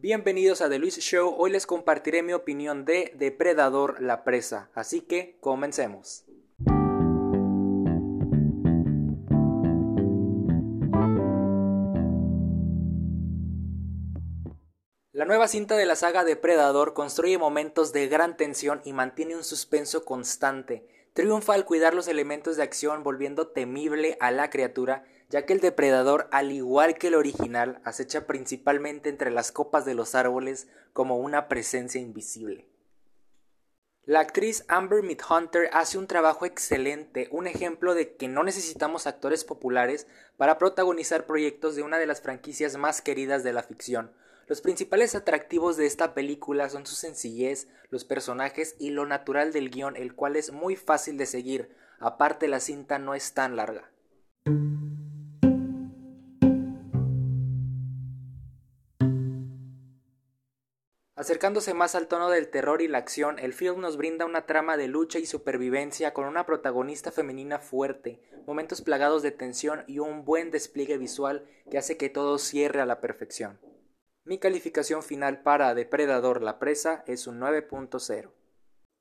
Bienvenidos a The Luis Show, hoy les compartiré mi opinión de Depredador la presa, así que comencemos. La nueva cinta de la saga Depredador construye momentos de gran tensión y mantiene un suspenso constante. Triunfa al cuidar los elementos de acción volviendo temible a la criatura ya que el depredador, al igual que el original, acecha principalmente entre las copas de los árboles como una presencia invisible. La actriz Amber Midhunter hace un trabajo excelente, un ejemplo de que no necesitamos actores populares para protagonizar proyectos de una de las franquicias más queridas de la ficción. Los principales atractivos de esta película son su sencillez, los personajes y lo natural del guion, el cual es muy fácil de seguir, aparte la cinta no es tan larga. Acercándose más al tono del terror y la acción, el film nos brinda una trama de lucha y supervivencia con una protagonista femenina fuerte, momentos plagados de tensión y un buen despliegue visual que hace que todo cierre a la perfección. Mi calificación final para Depredador la presa es un 9.0.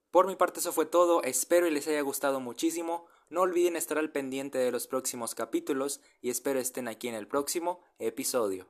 Por mi parte eso fue todo, espero y les haya gustado muchísimo, no olviden estar al pendiente de los próximos capítulos y espero estén aquí en el próximo episodio.